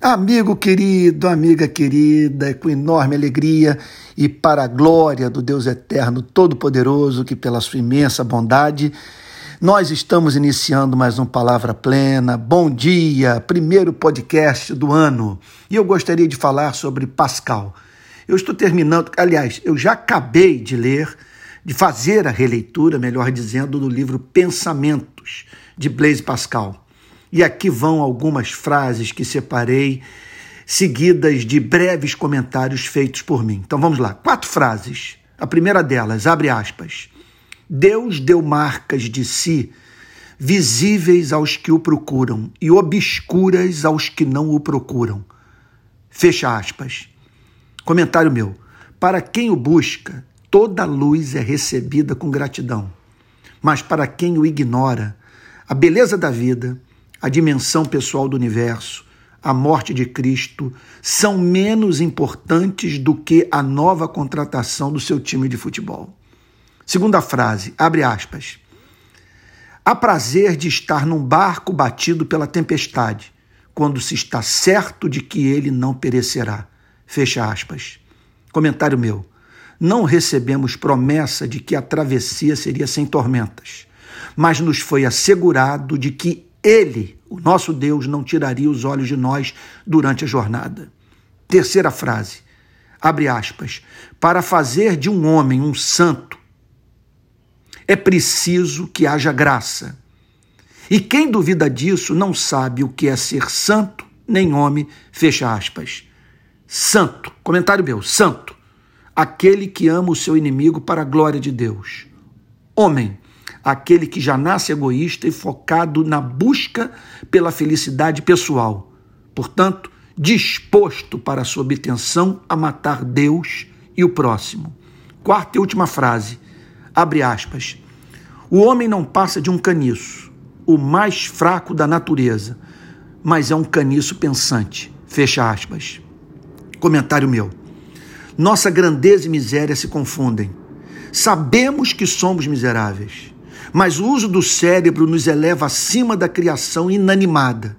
Amigo querido, amiga querida, com enorme alegria e para a glória do Deus Eterno Todo-Poderoso, que pela sua imensa bondade, nós estamos iniciando mais um Palavra Plena. Bom dia, primeiro podcast do ano. E eu gostaria de falar sobre Pascal. Eu estou terminando, aliás, eu já acabei de ler, de fazer a releitura, melhor dizendo, do livro Pensamentos, de Blaise Pascal. E aqui vão algumas frases que separei, seguidas de breves comentários feitos por mim. Então vamos lá. Quatro frases. A primeira delas, abre aspas. Deus deu marcas de si visíveis aos que o procuram e obscuras aos que não o procuram. Fecha aspas. Comentário meu. Para quem o busca, toda luz é recebida com gratidão. Mas para quem o ignora, a beleza da vida, a dimensão pessoal do universo, a morte de Cristo, são menos importantes do que a nova contratação do seu time de futebol. Segunda frase, abre aspas. Há prazer de estar num barco batido pela tempestade, quando se está certo de que ele não perecerá. Fecha aspas. Comentário meu. Não recebemos promessa de que a travessia seria sem tormentas, mas nos foi assegurado de que ele, o nosso Deus, não tiraria os olhos de nós durante a jornada. Terceira frase, abre aspas, para fazer de um homem um santo, é preciso que haja graça. E quem duvida disso não sabe o que é ser santo, nem homem, fecha aspas. Santo, comentário meu, santo, aquele que ama o seu inimigo para a glória de Deus. Homem, aquele que já nasce egoísta e focado na busca pela felicidade pessoal. Portanto, disposto para sua obtenção a matar Deus e o próximo. Quarta e última frase, abre aspas. O homem não passa de um caniço, o mais fraco da natureza, mas é um caniço pensante. Fecha aspas. Comentário meu. Nossa grandeza e miséria se confundem. Sabemos que somos miseráveis mas o uso do cérebro nos eleva acima da criação inanimada.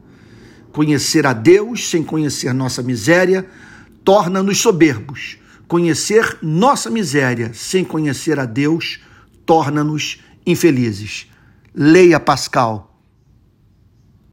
Conhecer a Deus sem conhecer nossa miséria torna-nos soberbos. Conhecer nossa miséria sem conhecer a Deus torna-nos infelizes. Leia Pascal